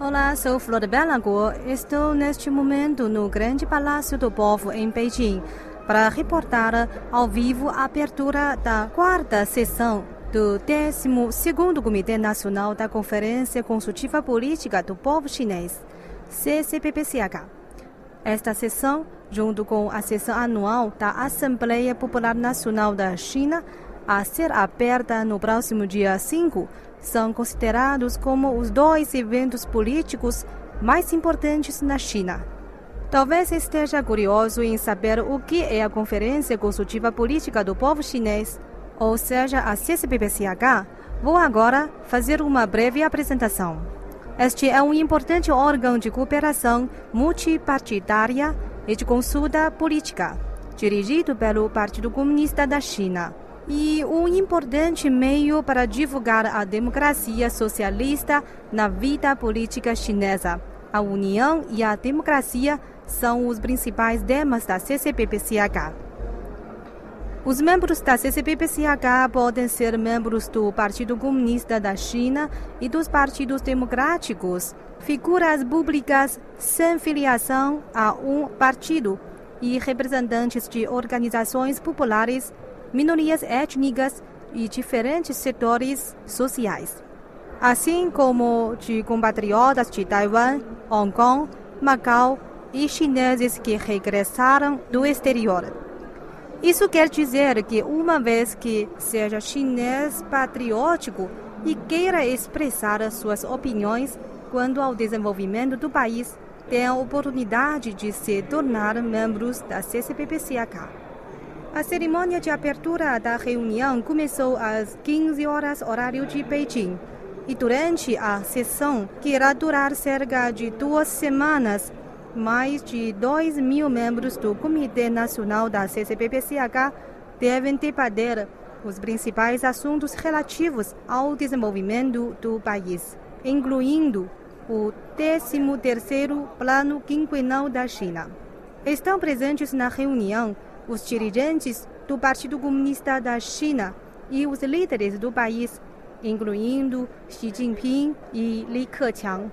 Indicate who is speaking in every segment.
Speaker 1: Olá, sou Flor Bela Guo. Estou neste momento no Grande Palácio do Povo, em Beijing, para reportar ao vivo a abertura da quarta sessão do 12º Comitê Nacional da Conferência Consultiva Política do Povo Chinês, CCPPCH. Esta sessão, junto com a sessão anual da Assembleia Popular Nacional da China, a ser aberta no próximo dia 5, são considerados como os dois eventos políticos mais importantes na China. Talvez esteja curioso em saber o que é a Conferência Consultiva Política do Povo Chinês, ou seja, a CCPPCH. Vou agora fazer uma breve apresentação. Este é um importante órgão de cooperação multipartidária e de consulta política, dirigido pelo Partido Comunista da China e um importante meio para divulgar a democracia socialista na vida política chinesa. A união e a democracia são os principais temas da CCPPCH. Os membros da CCPPCH podem ser membros do Partido Comunista da China e dos partidos democráticos, figuras públicas sem filiação a um partido e representantes de organizações populares minorias étnicas e diferentes setores sociais, assim como de compatriotas de Taiwan, Hong Kong, Macau e chineses que regressaram do exterior. Isso quer dizer que, uma vez que seja chinês patriótico e queira expressar suas opiniões quanto ao desenvolvimento do país, tem a oportunidade de se tornar membros da CCPPCH. A cerimônia de abertura da reunião começou às 15 horas horário de Beijing. E durante a sessão, que irá durar cerca de duas semanas, mais de 2 mil membros do Comitê Nacional da CCPPCH devem debater os principais assuntos relativos ao desenvolvimento do país, incluindo o 13º Plano Quinquenal da China. Estão presentes na reunião os dirigentes do Partido Comunista da China e os líderes do país, incluindo Xi Jinping e Li Keqiang.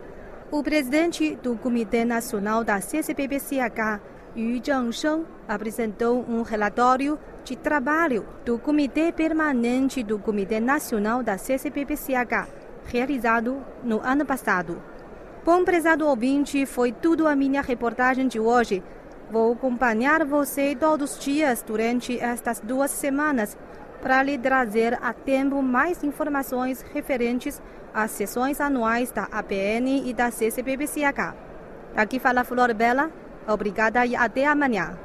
Speaker 1: O presidente do Comitê Nacional da CCPPCH, Yu Zhengsheng, apresentou um relatório de trabalho do Comitê Permanente do Comitê Nacional da CCPPCH, realizado no ano passado. Bom prezado ouvinte, foi tudo a minha reportagem de hoje. Vou acompanhar você todos os dias durante estas duas semanas para lhe trazer a tempo mais informações referentes às sessões anuais da APN e da CCBBCH. Aqui fala Flor Bela. Obrigada e até amanhã.